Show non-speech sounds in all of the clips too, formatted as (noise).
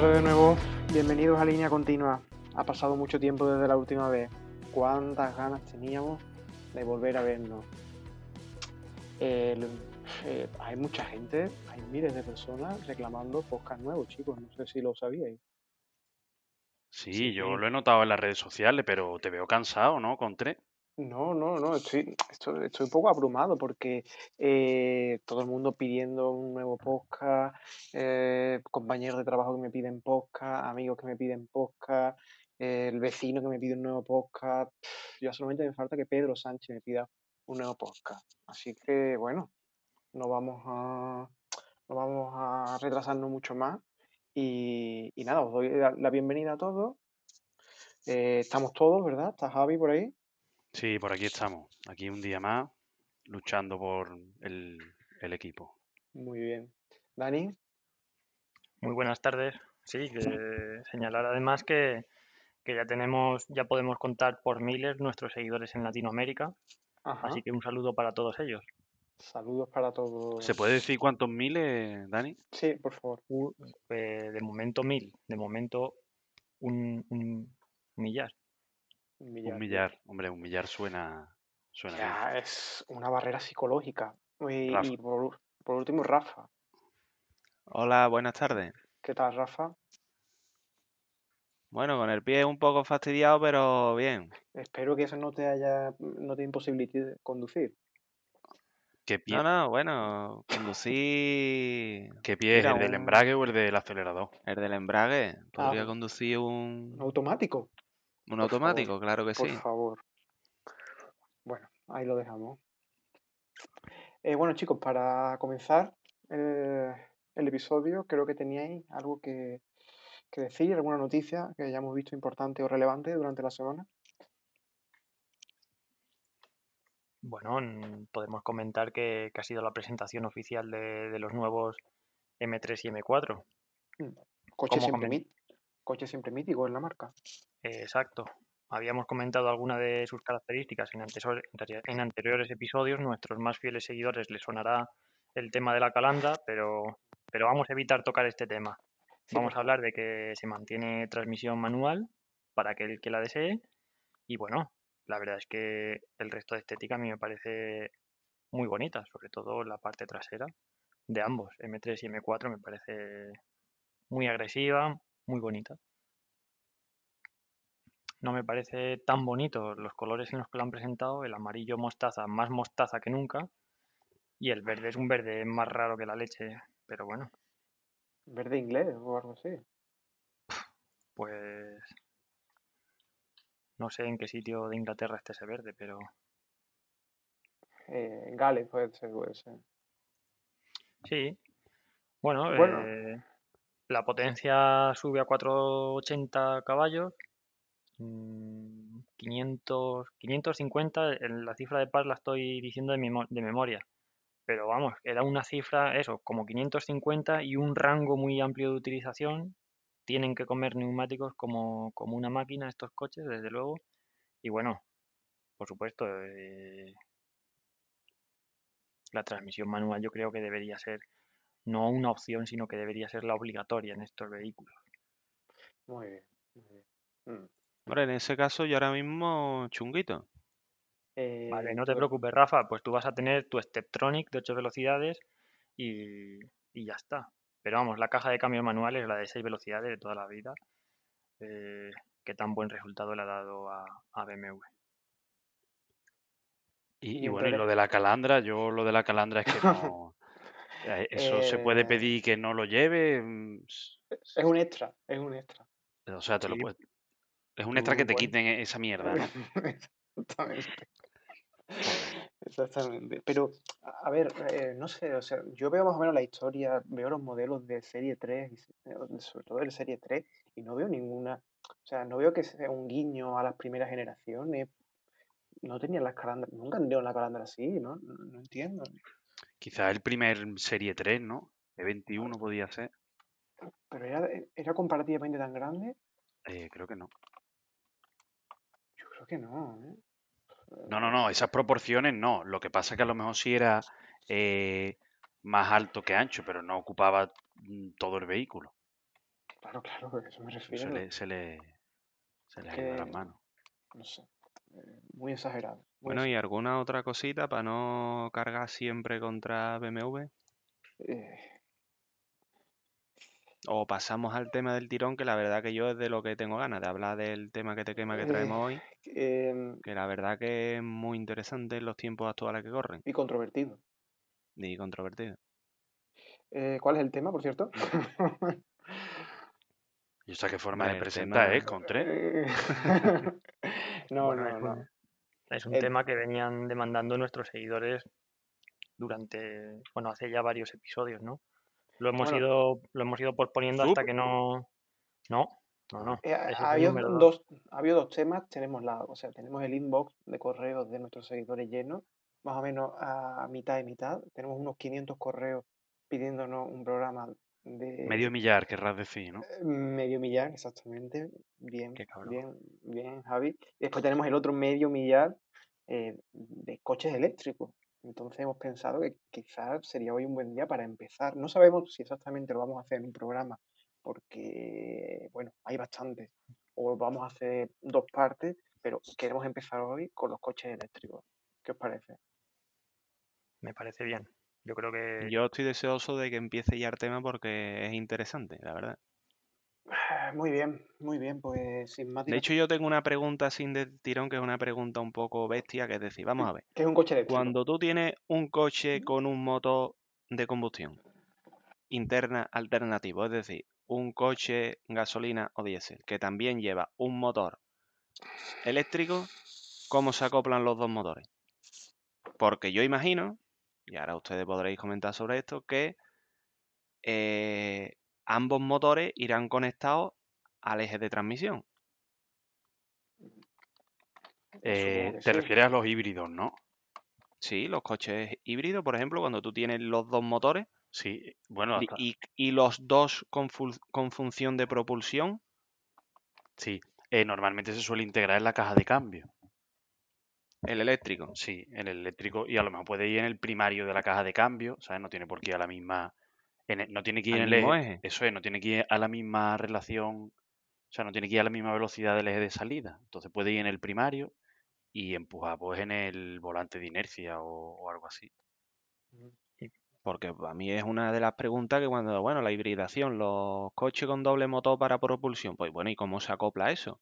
tardes de nuevo. Bienvenidos a Línea Continua. Ha pasado mucho tiempo desde la última vez. ¿Cuántas ganas teníamos de volver a vernos? El- eh, hay mucha gente, hay miles de personas reclamando podcast nuevos, chicos. No sé si lo sabíais. Sí, Sí. yo lo he notado en las redes sociales, pero te veo cansado, ¿no? Con tres. No, no, no, estoy, estoy, estoy un poco abrumado porque eh, todo el mundo pidiendo un nuevo podcast, eh, compañeros de trabajo que me piden podcast, amigos que me piden podcast, eh, el vecino que me pide un nuevo podcast. Ya solamente me falta que Pedro Sánchez me pida un nuevo podcast. Así que bueno, no vamos a, no vamos a retrasarnos mucho más. Y, y nada, os doy la, la bienvenida a todos. Estamos todos, ¿verdad? ¿Está Javi por ahí? Sí, por aquí estamos. Aquí un día más, luchando por el, el equipo. Muy bien. Dani, Muy buenas tardes. Sí, que señalar además que, que ya tenemos, ya podemos contar por miles nuestros seguidores en Latinoamérica, ajá. así que un saludo para todos ellos. Saludos para todos. ¿Se puede decir cuántos miles, Dani? Sí, por favor. U- eh, de momento mil, de momento un, un millar. Un millar. Un millar. Hombre, un millar suena, suena bien. Ya, es una barrera psicológica. Y, por, por último, Rafa. Hola, buenas tardes. ¿Qué tal, Rafa? Bueno, con el pie un poco fastidiado, pero bien. Espero que eso no te haya, no te imposibilite conducir. ¿Qué pie, No, no, bueno, conducir (laughs) qué pie es? Mira, ¿El del embrague o el del acelerador? el del embrague. Podría Ah. conducir un, ¿Un automático? Un por automático, favor, claro que Por sí. favor. Bueno, ahí lo dejamos. Eh, bueno, chicos, para comenzar eh, el episodio, creo que teníais algo que, que decir, alguna noticia que hayamos visto importante o relevante durante la semana. Bueno, podemos comentar que, que ha sido la presentación oficial de, de los nuevos M3 y M4. Coche ¿Cómo siempre, comen- coche siempre mítico en la marca. Exacto. Habíamos comentado alguna de sus características en, antesor- en anteriores episodios. Nuestros más fieles seguidores les sonará el tema de la calandra, pero, pero vamos a evitar tocar este tema. Vamos a hablar de que se mantiene transmisión manual para aquel que la desee. Y bueno, la verdad es que el resto de estética a mí me parece muy bonita, sobre todo la parte trasera de ambos, M3 y M4, me parece muy agresiva, muy bonita. No me parece tan bonito los colores en los que lo han presentado, el amarillo mostaza, más mostaza que nunca, y el verde es un verde más raro que la leche, pero bueno, Verde inglés o algo así. pues no sé en qué sitio de Inglaterra esté ese verde, pero Eh, en Gales puede ser, puede ser. sí. Bueno, Bueno. eh, la potencia sube a 480 caballos, 500, 550, en la cifra de par la estoy diciendo de memoria, pero vamos, era una cifra, eso, como 550 y un rango muy amplio de utilización. Tienen que comer neumáticos como, como una máquina estos coches, desde luego. Y bueno, por supuesto, eh, la transmisión manual yo creo que debería ser no una opción, sino que debería ser la obligatoria en estos vehículos. Muy bien. muy bien. Mm. Hombre, en ese caso yo ahora mismo chunguito. Vale, Eh, no te pues, preocupes, Rafa, pues tú vas a tener tu Steptronic de 8 velocidades y, y ya está. Pero vamos, la caja de cambios manual es la de 6 velocidades de toda la vida. Eh, que tan buen resultado le ha dado a, a BMW. Y, Y y en bueno, y lo de la calandra, yo lo de la calandra es que no... (laughs) eh, Eso se puede Eh, pedir que no lo lleve. mm, Es un extra, es un extra. O sea, te lo puedes... Es un extra que te bueno, quiten e- esa mierda, ¿no? (laughs) Exactamente. Exactamente. Pero, a ver, eh, no sé, o sea, yo veo más o menos la historia, veo los modelos de serie 3, y se- eh, sobre todo de serie 3, y no veo ninguna, o sea, no veo que sea un guiño a las primeras generaciones. No tenían las calandras, nunca han tenido la calandra así, ¿no? No, no entiendo. Quizás el primer Serie 3, ¿no? De 21 podía ser. Pero era, era comparativamente tan grande, Eh, creo que no. Creo que no, ¿eh? No, no, no, esas proporciones no. Lo que pasa es que a lo mejor sí era eh, más alto que ancho, pero no ocupaba mm, todo el vehículo. Claro, claro, a eso me Eso se refiero. le, se le, se de las manos. no sé, eh, muy exagerado. Muy Bueno, ¿y alguna otra cosita para no cargar siempre contra BMW? Eh, O pasamos al tema del tirón, que la verdad que yo es de lo que tengo ganas, de hablar del tema que te quema que traemos eh, (laughs) hoy, em, que la verdad que es muy interesante en los tiempos actuales que corren y controvertido. y controvertido. Eh, ¿cuál es el tema, por cierto? (laughs) ¿Y esa qué forma de presentar, tema- eh? Con tres. Eh, no, Bueno, no, es no. un, es un El- tema que venían demandando nuestros seguidores durante, bueno, hace ya varios episodios, ¿no? Lo hemos Bueno. ido, lo hemos ido posponiendo hasta que no, no, no, no. Eh, ha, habido dos. ha habido dos temas. Tenemos la, o sea, tenemos el inbox de correos de nuestros seguidores llenos, más o menos a mitad y mitad. Tenemos unos 500 correos pidiéndonos un programa de Medio millar, querrás decir, ¿no? eh, medio millar, exactamente. Bien, bien, bien, Javi. Y después tenemos el otro medio millar eh, de coches eléctricos. Entonces hemos pensado que quizás sería hoy un buen día para empezar. No sabemos si exactamente lo vamos a hacer en un programa, porque, bueno, hay bastantes. O vamos a hacer dos partes, pero queremos empezar hoy con los coches eléctricos. ¿Qué os parece? Me parece bien. Yo creo que Yo estoy deseoso de que empiece ya el tema porque es interesante, la verdad. (sighs) Muy bien, muy bien, pues sin más De hecho, yo tengo una pregunta sin de tirón, que es una pregunta un poco bestia, que es decir, vamos a ver, ¿Qué es un coche eléctrico? cuando tú tienes un coche con un motor de combustión interna alternativo, es decir, un coche gasolina o diésel, que también lleva un motor eléctrico, ¿cómo se acoplan los dos motores? Porque yo imagino, y ahora ustedes podréis comentar sobre esto, que eh, ambos motores irán conectados al eje de transmisión. Eh, Supongo que te sí. refieres a los híbridos, ¿no? Sí, los coches híbridos, por ejemplo, cuando tú tienes los dos motores Sí, bueno, hasta- y, y los dos con, función de propulsión, sí. Eh, normalmente se suele integrar en la caja de cambio. el eléctrico. Sí, el eléctrico y a lo mejor puede ir en el primario de la caja de cambio, ¿sabes? No tiene por qué ir a la misma, en el- no tiene que ir en el mismo eje, eje. eso es, no tiene que ir a la misma relación, o sea, no tiene que ir a la misma velocidad del eje de salida. Entonces puede ir en el primario y empujar pues en el volante de inercia o, o algo así. Porque a mí es una de las preguntas que cuando, bueno, la hibridación, los coches con doble motor para propulsión, pues bueno, ¿y cómo se acopla eso?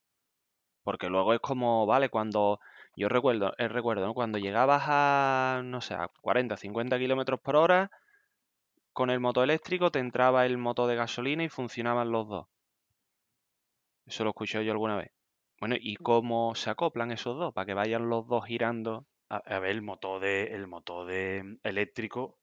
Porque luego es como, vale, cuando yo recuerdo, eh, recuerdo, ¿no? Cuando llegabas a, no sé, a 40, 50 kilómetros por hora, con el motor eléctrico te entraba el motor de gasolina y funcionaban los dos. Eso lo escuché yo alguna vez. Bueno, ¿y cómo se acoplan esos dos? Para que vayan los dos girando. A, a ver, el motor de, el motor de mm, eléctrico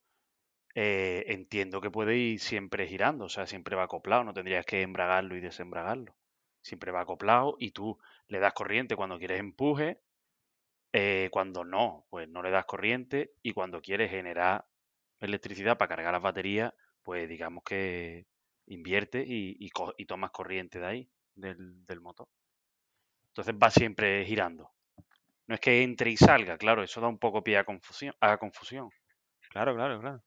eh, entiendo que puede ir siempre girando, o sea, siempre va acoplado, no tendrías que embragarlo y desembragarlo. Siempre va acoplado y tú le das corriente cuando quieres empuje, eh, cuando no, pues no le das corriente y cuando quieres generar electricidad para cargar las baterías, pues digamos que invierte y, y tomas corriente de ahí, del, del motor. Entonces va siempre girando. No es que entre y salga, claro, eso da un poco pie a confusión. A confusión. Claro, claro, claro.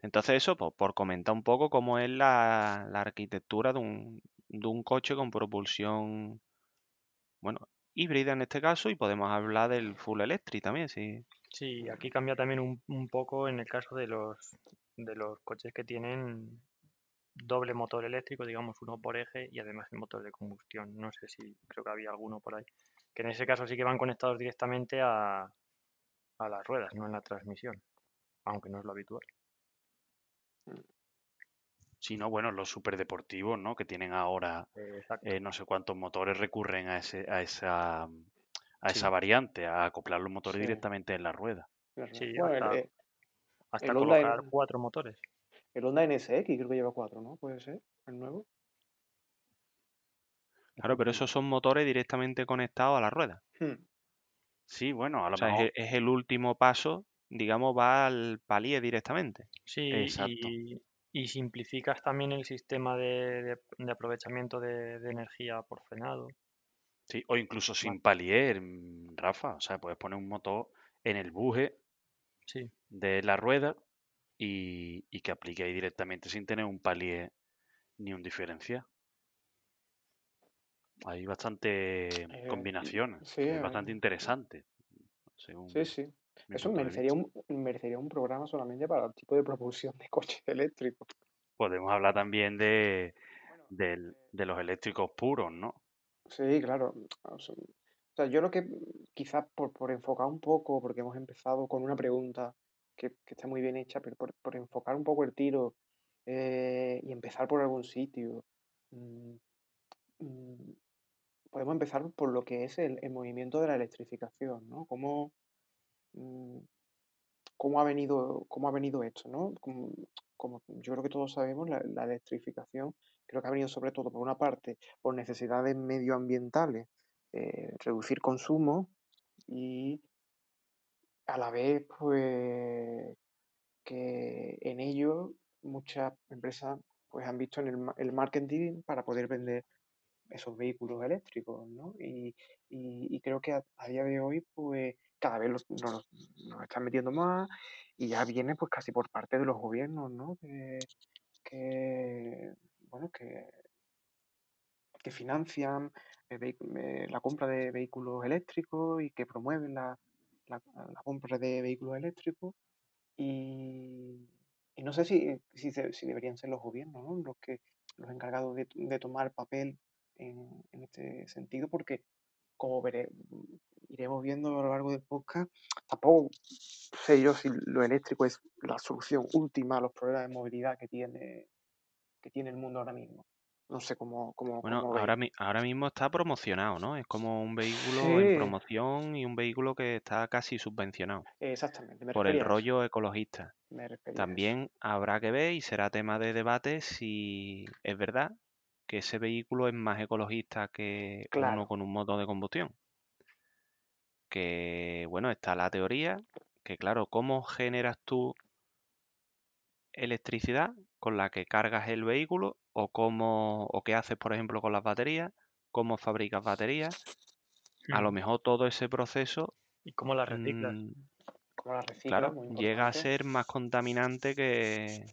Entonces eso, pues, por comentar un poco cómo es la, la arquitectura de un, de un coche con propulsión, bueno, híbrida en este caso, y podemos hablar del full electric también, sí. Sí, aquí cambia también un, un poco en el caso de los de los coches que tienen doble motor eléctrico, digamos uno por eje y además el motor de combustión. No sé si creo que había alguno por ahí. Que en ese caso sí que van conectados directamente a, a las ruedas, no en la transmisión, aunque no es lo habitual. Si no, bueno, los superdeportivos, ¿no? Que tienen ahora Eh, eh, no sé cuántos motores recurren a ese, a esa, a Sí. esa variante, a acoplar los motores Sí. directamente en la rueda. Sí, Bueno, hasta- eh, Hasta el Honda colocar cuatro motores. el Honda NSX creo que lleva cuatro, ¿no? Puede ser, el nuevo. Claro, pero esos son motores directamente conectados a la rueda. Hmm. Sí, bueno, a lo O sea, es, mejor. el- es el último paso, digamos, va al palier directamente. Sí, Exacto. y, y simplificas también el sistema de, de- de aprovechamiento de, de energía por frenado. Sí, o incluso sin palier, mm, Rafa. O sea, puedes poner un motor en el buje Sí, de la rueda y, y que aplique ahí directamente sin tener un palier ni un diferencial. hay bastante Eh, combinaciones, sí, es eh, bastante interesante. según Sí, sí. Eso merecería un, merecería un programa solamente para el tipo de propulsión de coches eléctricos. Podemos hablar también de, del- de los eléctricos puros, ¿no? Sí, claro. O sea, yo lo que quizás por, por enfocar un poco, porque hemos empezado con una pregunta que, que está muy bien hecha, pero por, por enfocar un poco el tiro eh, y empezar por algún sitio, mm, mm, podemos empezar por lo que es el, el movimiento de la electrificación, ¿no? Cómo, mm, cómo ha venido, cómo ha venido esto, ¿no? Como, yo creo que todos sabemos, la, electrificación creo que ha venido sobre todo por una parte por necesidades medioambientales, eh, reducir consumo y a la vez, pues, que en ello muchas empresas pues han visto en el, el marketing para poder vender esos vehículos eléctricos, ¿no? Y, y- creo que a día de hoy, pues, cada vez los, nos, nos están metiendo más y ya viene, pues, casi por parte de los gobiernos, ¿no? Que, que, bueno, que, que financian eh, eh, la compra de vehículos eléctricos y que promueven la, la, compra de vehículos eléctricos y, y no sé si, si, si deberían ser los gobiernos, ¿no? Los que los encargados de, de tomar papel en, en este sentido, porque como veré, iremos viendo a lo largo del podcast, tampoco sé yo si lo eléctrico es la solución última a los problemas de movilidad que tiene, que tiene el mundo ahora mismo. No sé cómo, cómo, Bueno, cómo ahora, mi- ahora mismo está promocionado, ¿no? Es como un vehículo en promoción y un vehículo que está casi subvencionado exactamente, me por el rollo ecologista. Me. También habrá que ver y será tema de debate si es verdad que ese vehículo es más ecologista que uno con un motor de combustión. Que, bueno, está la teoría, que claro, ¿cómo generas tú electricidad con la que cargas el vehículo o cómo o qué haces, por ejemplo, con las baterías, cómo fabricas baterías? A lo mejor todo ese proceso ¿Y cómo las reciclas? mm, claro, llega a ser más contaminante que...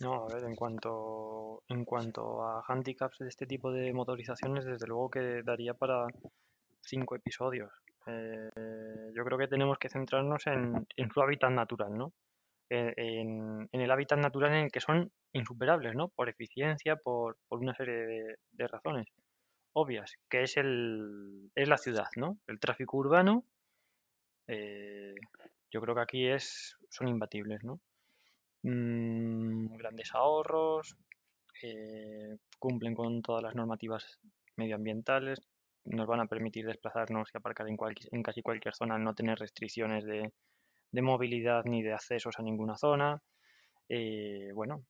No, a ver, en cuanto, en cuanto a handicaps de este tipo de motorizaciones, desde luego que daría para cinco episodios. Eh, yo creo que tenemos que centrarnos en, su hábitat natural, ¿no? Eh, En, el hábitat natural en el que son insuperables, ¿no? Por eficiencia, por, una serie de, razones obvias, que es el, es la ciudad, ¿no? El tráfico urbano, eh, yo creo que aquí es, son imbatibles, ¿no? Mm, grandes ahorros, cumplen con todas las normativas medioambientales, nos van a permitir desplazarnos y aparcar en, cualqui- en casi cualquier zona, no tener restricciones de, de movilidad ni de accesos a ninguna zona. Eh, bueno,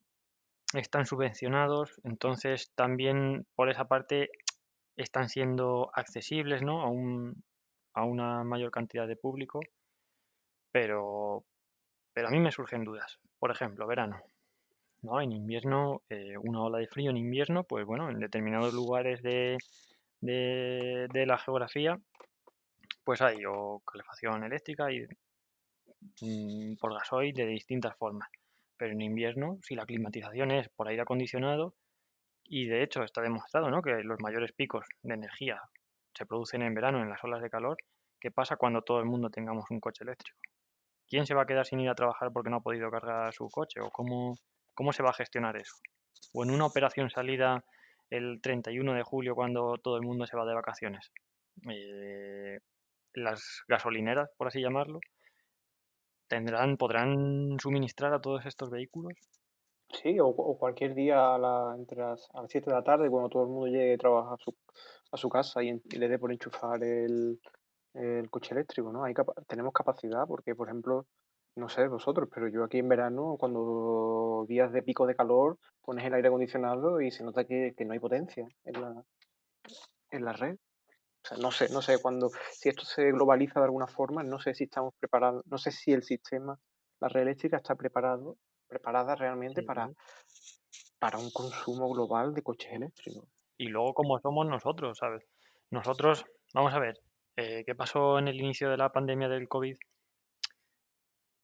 están subvencionados, entonces también por esa parte están siendo accesibles ¿no? a, un, a una mayor cantidad de público, pero, pero a mí me surgen dudas. Por ejemplo, verano. ¿no? En invierno, eh, una ola de frío en invierno, pues bueno, en determinados lugares de, de, la geografía, pues hay o calefacción eléctrica y mm, por gasoil de distintas formas. Pero en invierno, si la climatización es por aire acondicionado, y de hecho está demostrado ¿no? que los mayores picos de energía se producen en verano en las olas de calor, ¿qué pasa cuando todo el mundo tengamos un coche eléctrico? ¿Quién se va a quedar sin ir a trabajar porque no ha podido cargar su coche? ¿O cómo, cómo se va a gestionar eso? ¿O en una operación salida el 31 de julio cuando todo el mundo se va de vacaciones? Eh, las gasolineras, por así llamarlo, tendrán, podrán suministrar a todos estos vehículos. Sí, o, cualquier día a, la, entre las, a las 7 de la tarde, cuando todo el mundo llegue a trabajar a su, a su casa y, le dé por enchufar el, el coche eléctrico, ¿no? Hay tenemos capacidad porque, por ejemplo, no sé vosotros, pero yo aquí en verano, cuando días de pico de calor, pones el aire acondicionado y se nota que, que no hay potencia en la, en la red. O sea, no sé, no sé cuándo, si esto se globaliza de alguna forma, no sé si estamos preparados, no sé si el sistema, la red eléctrica está preparado, preparada realmente para, para un consumo global de coches eléctricos. Y luego, como somos nosotros, ¿sabes? Nosotros, vamos a ver, eh, ¿qué pasó en el inicio de la pandemia del COVID?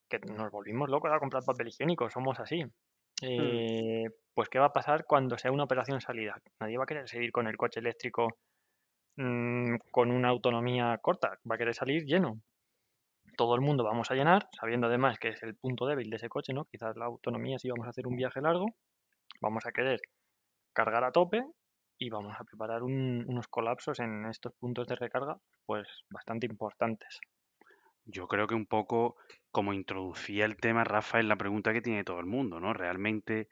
Que nos volvimos locos a comprar papel higiénico, somos así. Eh, pues, ¿qué va a pasar cuando sea una operación salida? Nadie va a querer seguir con el coche eléctrico mm, con una autonomía corta, va a querer salir lleno. Todo el mundo vamos a llenar, sabiendo además que es el punto débil de ese coche, ¿no? Quizás la autonomía si vamos a hacer un viaje largo, vamos a querer cargar a tope y vamos a preparar unos colapsos en estos puntos de recarga pues bastante importantes. Yo creo que un poco como introducía el tema, Rafa, es la pregunta que tiene todo el mundo, ¿no? ¿Realmente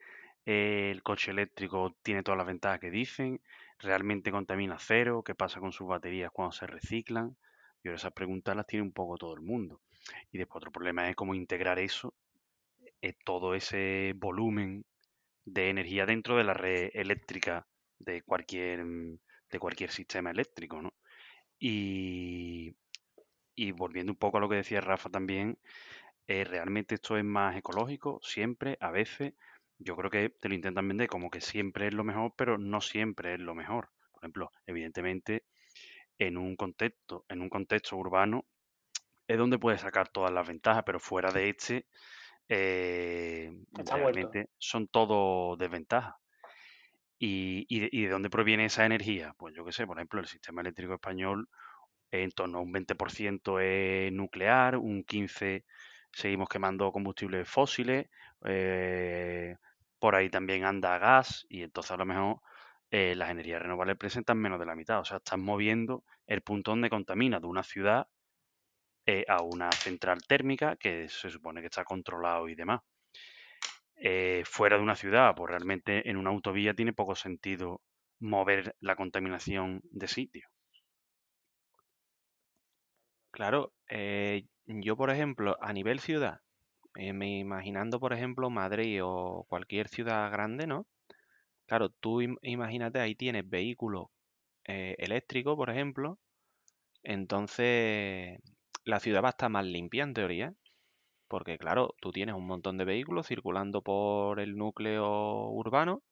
eh, el coche eléctrico tiene todas las ventajas que dicen? ¿Realmente contamina cero? ¿Qué pasa con sus baterías cuando se reciclan? Yo esas preguntas las tiene un poco todo el mundo. Y después otro problema es cómo integrar eso, eh, todo ese volumen de energía dentro de la red eléctrica de cualquier, de cualquier sistema eléctrico, ¿no? Y, y volviendo un poco a lo que decía Rafa también, eh, realmente esto es más ecológico, siempre, a veces. Yo creo que te lo intentan vender como que siempre es lo mejor, pero no siempre es lo mejor. Por ejemplo, evidentemente, en un contexto, en un contexto urbano, es donde puedes sacar todas las ventajas, pero fuera de este, eh, realmente son todo desventajas. ¿Y, y, de, dónde proviene esa energía? Pues yo qué sé, por ejemplo, el sistema eléctrico español en torno a un 20% es nuclear, un 15% seguimos quemando combustibles fósiles, eh, por ahí también anda gas y entonces a lo mejor eh, las energías renovables presentan menos de la mitad. O sea, están moviendo el punto donde contamina de una ciudad eh, a una central térmica que se supone que está controlado y demás. Fuera de una ciudad, pues realmente en una autovía tiene poco sentido mover la contaminación de sitio. Claro, eh, yo por ejemplo, a nivel ciudad, me imaginando por ejemplo Madrid o cualquier ciudad grande, ¿no? Claro, tú imagínate, ahí tienes vehículos eléctricos, por ejemplo, entonces la ciudad va a estar más limpia en teoría, porque claro, tú tienes un montón de vehículos circulando por el núcleo urbano,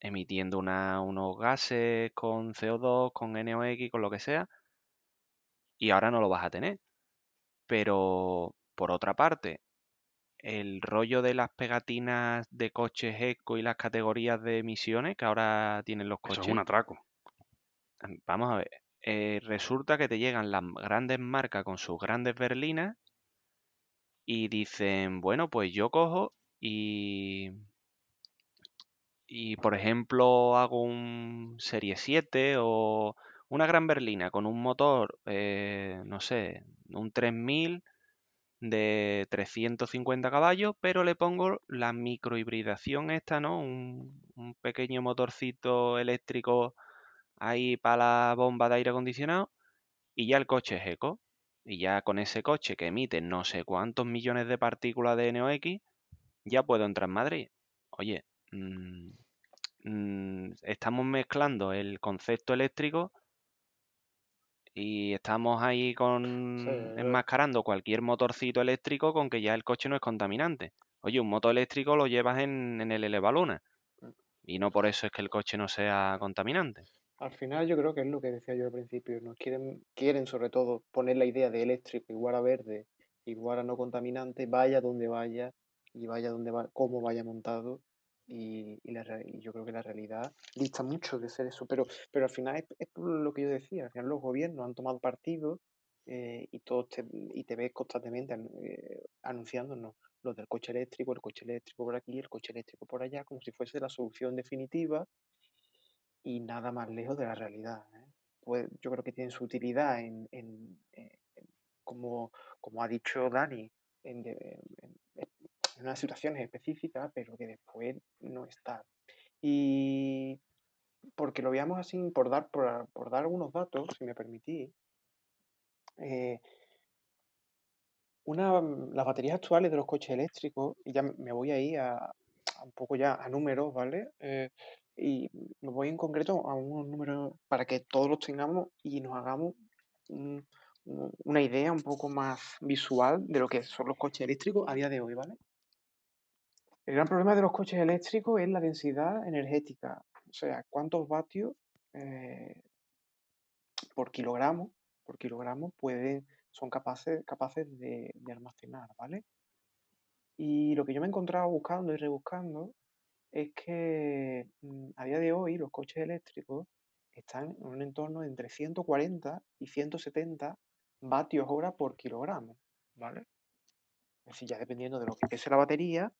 emitiendo unos gases con CO2, con NOx, con lo que sea, y ahora no lo vas a tener. Pero, por otra parte, el rollo de las pegatinas de coches eco y las categorías de emisiones que ahora tienen los coches. es un atraco. Vamos a ver. Eh, resulta que te llegan las grandes marcas con sus grandes berlinas y dicen, bueno, pues yo cojo y, y por ejemplo hago un Serie 7 o una gran berlina con un motor, eh, no sé, un 3000 de 350 caballos, pero le pongo la microhibridación esta, ¿no? Un, un pequeño motorcito eléctrico ahí para la bomba de aire acondicionado y ya el coche es eco. Y ya con ese coche que emite no sé cuántos millones de partículas de NOx, ya puedo entrar en Madrid. Oye, mm, mm, estamos mezclando el concepto eléctrico y estamos ahí con enmascarando cualquier motorcito eléctrico con que ya el coche no es contaminante. Oye, un motor eléctrico lo llevas en, en el elevaluna mm. y no por eso es que el coche no sea contaminante. Al final yo creo que es lo que decía yo al principio, nos quieren, quieren sobre todo poner la idea de eléctrico igual a verde, igual a no contaminante, vaya donde vaya y vaya donde va, cómo vaya montado y, yo creo que la realidad dista mucho de ser eso, pero, pero al final es, lo que yo decía, al final los gobiernos han tomado partido eh, y, todos te, y te ves constantemente eh, anunciándonos lo del coche eléctrico, el coche eléctrico por aquí, el coche eléctrico por allá, como si fuese la solución definitiva y nada más lejos de la realidad. ¿eh? Pues yo creo que tiene su utilidad en, en, como, como, ha dicho Dani, en, unas situaciones específicas, pero que después no está. Y porque lo veamos así, por dar, por, dar algunos datos, si me permitís, eh, una, las baterías actuales de los coches eléctricos, y ya me voy ahí a, a un poco ya a números, ¿vale? Eh, y me voy en concreto a unos números para que todos los tengamos y nos hagamos una idea un poco más visual de lo que son los coches eléctricos a día de hoy, ¿vale? El gran problema de los coches eléctricos es la densidad energética, o sea, cuántos vatios eh, por kilogramo, por kilogramo pueden, son capaces, de almacenar, ¿vale? Y lo que yo me he encontrado buscando y rebuscando es que mm, a día de hoy los coches eléctricos están en un entorno de entre 140 y 170 vatios hora por kilogramo, ¿vale? Es decir, ya dependiendo de lo que pese la batería.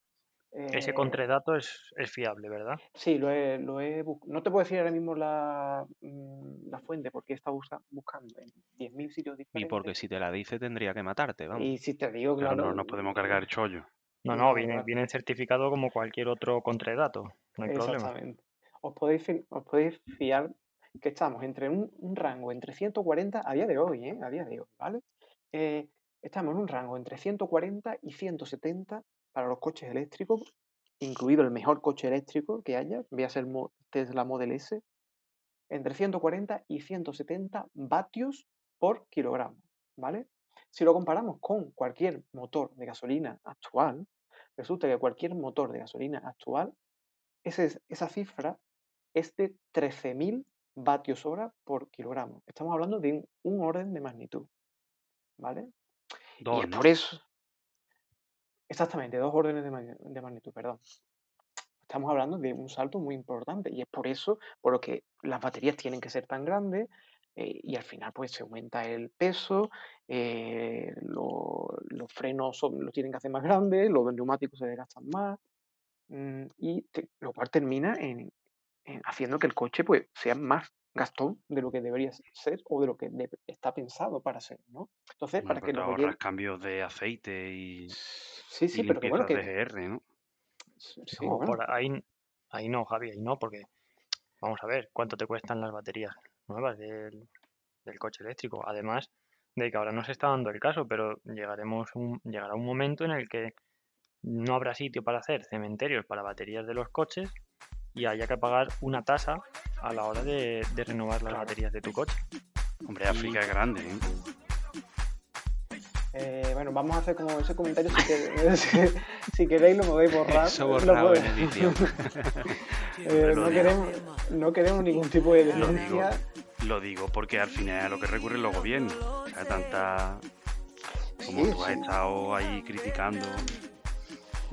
Ese eh, contradato es, es fiable, ¿verdad? Sí, lo he, lo he No te puedo decir ahora mismo la, mm, la fuente porque he estado busca- buscando en 10.000 sitios Y diferentes. porque si te la dice tendría que matarte, vamos. Y si te digo, Claro, claro. no nos podemos cargar el chollo. No, y no, viene, viene certificado como cualquier otro contradato, no hay problema. Exactamente. Os podéis, os podéis fiar que estamos entre un, un rango entre 140 a día de hoy, ¿eh? A día de hoy, ¿vale? Eh, estamos en un rango entre 140 y 170 para los coches eléctricos, incluido el mejor coche eléctrico que haya, voy a ser Tesla Model S, entre 140 y 170 vatios por kilogramo, ¿vale? Si lo comparamos con cualquier motor de gasolina actual, resulta que cualquier motor de gasolina actual, ese es- esa cifra es de 13.000 vatios hora por kilogramo. Estamos hablando de un, un orden de magnitud, ¿vale? Y es por eso, exactamente, dos órdenes de, magni- de magnitud, perdón. Estamos hablando de un salto muy importante y es por eso por lo que las baterías tienen que ser tan grandes eh, y al final pues se aumenta el peso, eh, lo- los frenos los tienen que hacer más grandes, los neumáticos se desgastan más mm, y lo cual termina en haciendo que el coche pues sea más gastón de lo que debería ser o de lo que está pensado para ser, ¿no? Entonces, Bueno, para que los ahorras oyentes... cambios de aceite y, Sí, y sí, pero que bueno, que... de GR, ¿no? Sí, No, bueno, por ahí, ahí no, Javi, ahí no, porque vamos a ver cuánto te cuestan las baterías nuevas del, del coche eléctrico. Además de que ahora no se está dando el caso, pero llegaremos un, llegará un momento en el que no habrá sitio para hacer cementerios para baterías de los coches y haya que pagar una tasa a la hora de, de renovar las baterías de tu coche. Hombre, África es grande, ¿eh? Eh, bueno, vamos a hacer como ese comentario. Si, que- (laughs) si- si queréis, lo podéis borrar. Eso lo borrado en edición. (laughs) Eh, no, queremos, no queremos ningún tipo de Lo digo, lo digo porque al final es a lo que recurren los gobiernos. O sea, tanta... Como Sí, tú has sí. estado ahí criticando.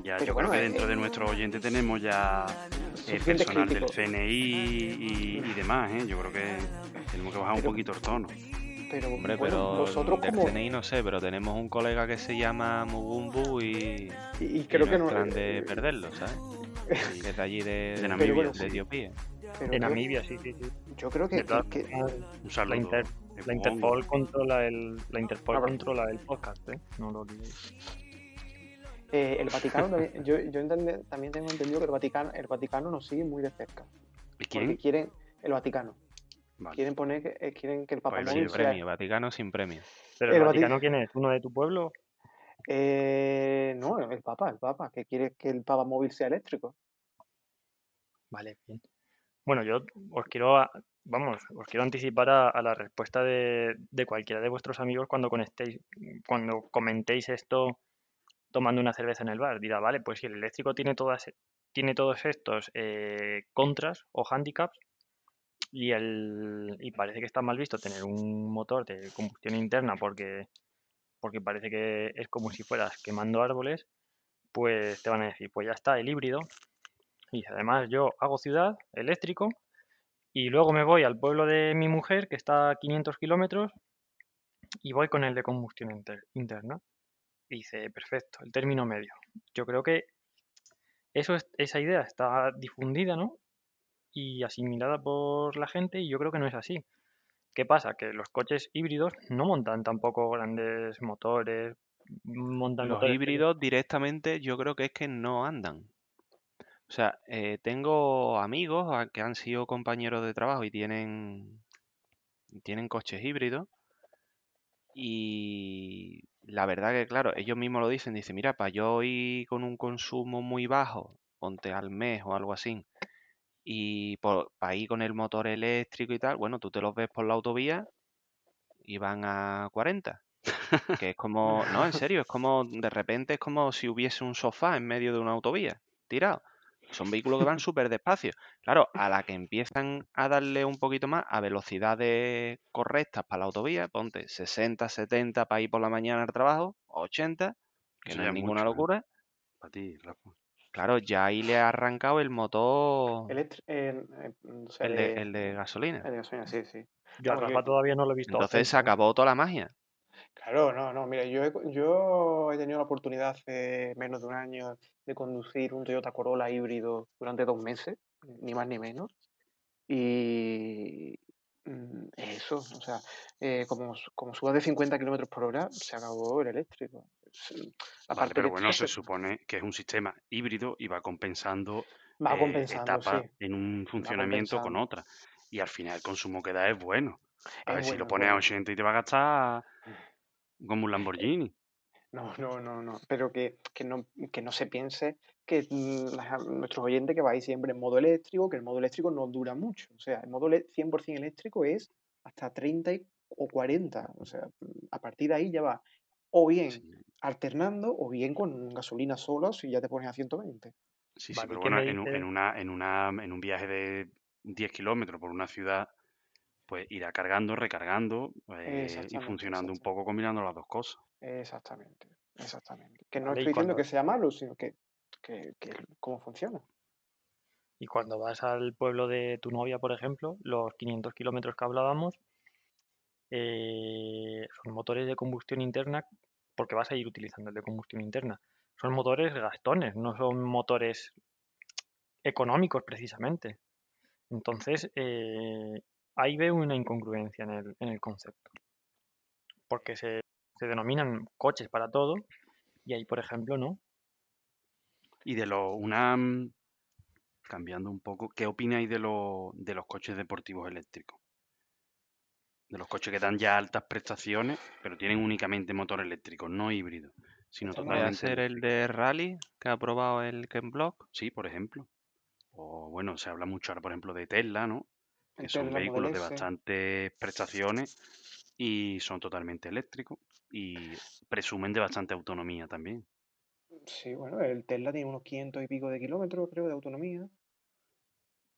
Ya, Pero yo bueno, creo que eh, dentro de nuestros oyentes tenemos ya el Suficientes personal del. CNI y, y demás, ¿eh? Yo creo que tenemos que bajar un poquito el tono. Pero, Hombre, bueno, pero del como... CNI no sé, pero tenemos un colega que se llama Mubumbu y, Y, y creo no que es no... plan de eh, perderlo, ¿sabes? (laughs) Que es de allí de, De de Namibia. bueno, de. Etiopía. De Namibia, sí, sí, sí. Yo creo que, De todas la. Inter- de. Interpol controla el, la Interpol Ah, controla el podcast, ¿eh? No lo olvidéis. Eh, el Vaticano (laughs) también, yo, yo también tengo entendido que el Vaticano, el Vaticano nos sigue muy de cerca. ¿Y Porque quieren, el Vaticano, Vale. quieren poner que, eh, quieren que el Papa Pues Sin sea, premio, Vaticano sin premio. Pero el, El Vati- Vaticano, ¿quién es? ¿Uno de tu pueblo? eh, no, el Papa, el Papa, que quiere que el Papa Móvil sea eléctrico. Vale, bien. Bueno, yo os quiero, a- vamos, os quiero anticipar a, a la respuesta de, de cualquiera de vuestros amigos cuando conectéis, cuando comentéis esto tomando una cerveza en el bar. Dirá, vale, pues si el eléctrico tiene todas, tiene todos estos eh, contras o handicaps y el y parece que está mal visto tener un motor de combustión interna porque porque parece que es como si fueras quemando árboles, pues te van a decir, pues ya está, el híbrido. Y además yo hago ciudad, eléctrico, y luego me voy al pueblo de mi mujer, que está a 500 kilómetros, y voy con el de combustión inter- interna. Dice, perfecto, el término medio. Yo creo que eso es- esa idea está difundida, ¿no? Y asimilada por la gente, y yo creo que no es así. ¿Qué pasa? Que los coches híbridos no montan tampoco grandes motores, montan Los motores que- híbridos directamente yo creo que es que no andan. O sea, eh, tengo amigos que han sido compañeros de trabajo y tienen, tienen coches híbridos. Y la verdad que, claro, ellos mismos lo dicen, dicen, mira, para yo ir con un consumo muy bajo, ponte al mes o algo así, y para ir con el motor eléctrico y tal, bueno, tú te los ves por la autovía y van a 40. Que es como, no, en serio, es como, de repente es como si hubiese un sofá en medio de una autovía, tirado. Son vehículos que van súper despacio. Claro, a la que empiezan a darle un poquito más a velocidades correctas para la autovía, ponte 60, 70 para ir por la mañana al trabajo, 80, que Eso no es ninguna mucho, ¿eh? locura. Para ti, Rafa. Claro, ya ahí le ha arrancado el motor, Electri- eh, o sea, el de, el de gasolina. el de gasolina, sí, sí. Yo a Vamos, Rafa yo- todavía no lo he visto. Entonces se ¿eh? acabó toda la magia. Claro, no, no, mira, yo he, yo he tenido la oportunidad hace menos de un año de conducir un Toyota Corolla híbrido durante dos meses, ni más ni menos. Y mm, eso, o sea, eh, como, como suba de 50 kilómetros por hora, se acabó el eléctrico. Es- La Vale, parte pero bueno, se supone que es un sistema híbrido y va compensando va eh, compensando, etapas sí, en un funcionamiento con otra. Y al final el consumo que da es bueno. A Es ver si lo es pones a bueno. 80 y te va a gastar como un Lamborghini. No, no, no, no. Pero que, que no, que no se piense que la- nuestros oyentes que vais siempre en modo eléctrico, que el modo eléctrico no dura mucho. O sea, el modo ele- 100% eléctrico es hasta 30 y- o 40. O sea, mm, a partir de ahí ya va o bien Sí, alternando o bien con gasolina sola si ya te pones a 120. sí, sí, Vale, pero ¿y qué bueno, en, una, en, una, en un viaje de 10 kilómetros por una ciudad, pues irá cargando, recargando eh, y funcionando un poco combinando las dos cosas. Exactamente, exactamente. Que no Vale, estoy diciendo cuando, que sea malo, sino que, que, que cómo funciona. y cuando vas al pueblo de tu novia, por ejemplo, los 500 kilómetros que hablábamos, eh, son motores de combustión interna, porque vas a ir utilizando el de combustión interna. Son motores gastones, no son motores económicos precisamente. Entonces, eh, ahí veo una incongruencia en el, en el concepto, porque se, se denominan coches para todo y ahí, por ejemplo, no. Y de lo, una, mm, cambiando un poco, ¿qué opináis de, lo- de los coches deportivos eléctricos? De los coches que dan ya altas prestaciones, pero tienen únicamente motor eléctrico, no híbrido, sino no Puede totalmente ser el de Rally que ha probado el Ken Block. Sí, por ejemplo. O bueno, se habla mucho ahora, por ejemplo, de Tesla, ¿no? Que son vehículos de bastantes prestaciones y son totalmente eléctricos y presumen de bastante autonomía también. Sí, bueno, el Tesla tiene unos 500 y pico de kilómetros, creo, de autonomía.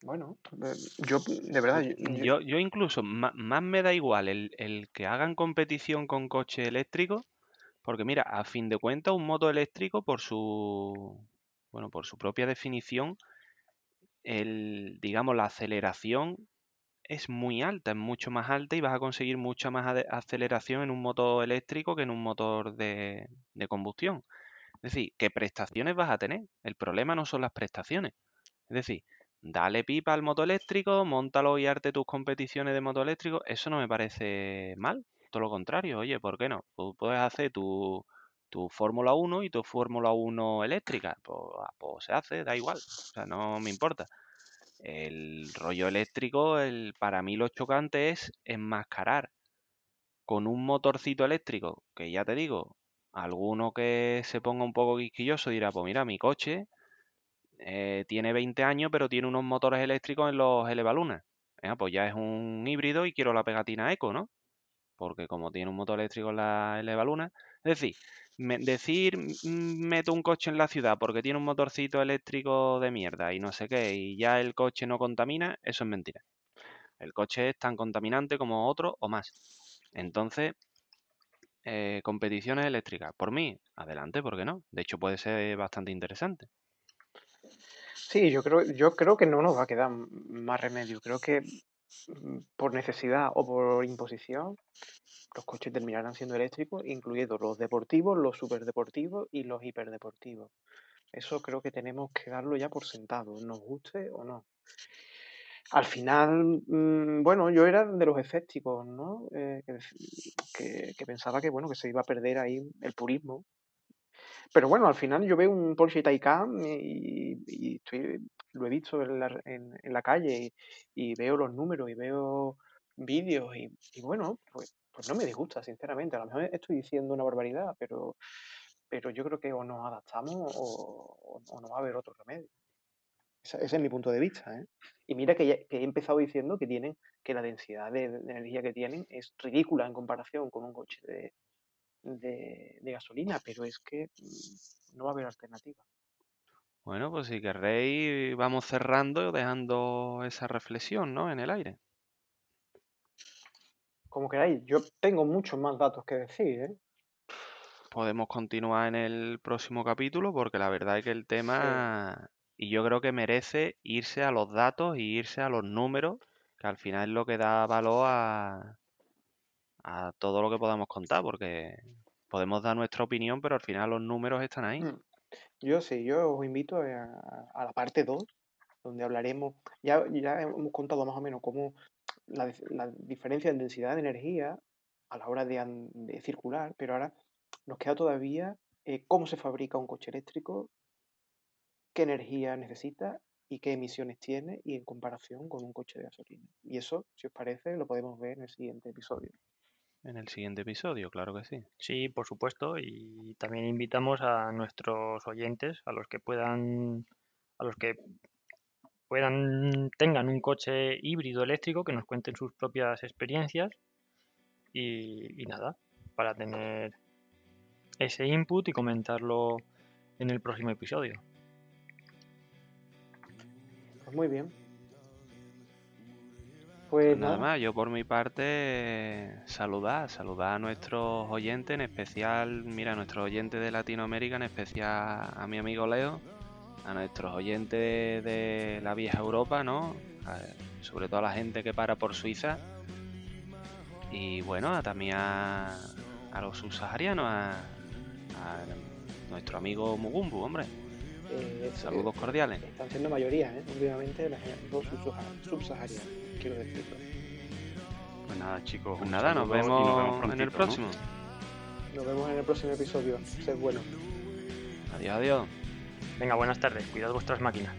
Bueno, eh, yo, de verdad, yo, yo- Yo, incluso ma- más, me da igual el, el que hagan competición con coches eléctricos, porque mira, a fin de cuentas, un moto eléctrico por su bueno, por su propia definición, el, digamos, la aceleración es muy alta, es mucho más alta y vas a conseguir mucha más aceleración en un motor eléctrico que en un motor de, de combustión. Es decir, ¿qué prestaciones vas a tener? El problema no son las prestaciones. Es decir, dale pipa al moto eléctrico, montalo y arte tus competiciones de moto eléctrico. Eso no me parece mal. Todo lo contrario, oye, ¿por qué no? Tú puedes hacer tu, tu Fórmula 1 y tu Fórmula 1 eléctrica. Pues, ah, pues se hace, da igual. O sea, no me importa. El rollo eléctrico, el, para mí lo chocante es enmascarar con un motorcito eléctrico, que ya te digo, alguno que se ponga un poco quisquilloso dirá, pues mira, mi coche eh, tiene 20 años, pero tiene unos motores eléctricos en los elevalunas. Venga, pues ya es un híbrido y quiero la pegatina eco, ¿no? Porque como tiene un motor eléctrico en la elevaluna, es decir, decir mm, meto un coche en la ciudad porque tiene un motorcito eléctrico de mierda y no sé qué, y ya el coche no contamina, eso es mentira. El coche es tan contaminante como otro o más. Entonces, eh, competiciones eléctricas, por mí, adelante, ¿por qué no? De hecho, puede ser bastante interesante. sí, yo creo, yo creo que no nos va a quedar más remedio. Creo que por necesidad o por imposición, los coches terminarán siendo eléctricos, incluyendo los deportivos, los superdeportivos y los hiperdeportivos. Eso creo que tenemos que darlo ya por sentado, nos guste o no. Al final, mm, bueno, yo era de los escépticos, ¿no? Eh, que, que pensaba que, bueno, que se iba a perder ahí el purismo. Pero bueno, al final yo veo un Porsche Taycan y, y estoy, lo he visto en la, en, la calle y, veo los números y veo vídeos y, bueno, pues, pues no me disgusta, sinceramente. A lo mejor estoy diciendo una barbaridad, pero, yo creo que o nos adaptamos o, no va a haber otro remedio. Ese, es mi punto de vista, ¿eh? Y mira que, ya- he empezado diciendo que tienen, que la densidad de, de energía que tienen es ridícula en comparación con un coche de, de, de gasolina, pero es que mm, no va a haber alternativa. Bueno, pues si querréis, vamos cerrando, dejando esa reflexión, ¿no? En el aire. Como queráis, yo tengo muchos más datos que decir, ¿eh? podemos continuar en el próximo capítulo porque la verdad es que el tema, y yo creo que merece irse a los datos y irse a los números, que al final es lo que da valor a, a todo lo que podamos contar, porque podemos dar nuestra opinión, pero al final los números están ahí. Mm. Yo sí, yo os invito a, a la parte 2, donde hablaremos, ya, ya hemos contado más o menos cómo la, la diferencia en densidad de energía a la hora de, circular, pero ahora nos queda todavía eh, cómo se fabrica un coche eléctrico, qué energía necesita y qué emisiones tiene y en comparación con un coche de gasolina. Y eso, si os parece, lo podemos ver en el siguiente episodio. En el siguiente episodio, claro que sí. Sí, por supuesto, y también invitamos a nuestros oyentes, a los que puedan, a los que puedan, tengan un coche híbrido eléctrico, que nos cuenten sus propias experiencias y, y nada, para tener ese input y comentarlo en el próximo episodio. Pues muy bien. Pues Pues nada nada, más, yo por mi parte saludar, saludar a nuestros oyentes, en especial, mira, a nuestros oyentes de Latinoamérica, en especial a mi amigo Leo, a nuestros oyentes de, la vieja Europa, ¿no? A- sobre todo a la gente que para por Suiza. Y bueno, a- también a, a los subsaharianos, a, a nuestro amigo Mugumbu, hombre. eh, Saludos cordiales. están siendo mayoría, ¿eh? últimamente las dos subsaha- subsaharianas, quiero decirlo. Pues nada, chicos. Pues nada, nos saludo y vemos, en el próximo. Nos vemos en el próximo episodio. Sed buenos. Adiós, adiós. Venga, buenas tardes, cuidad vuestras máquinas.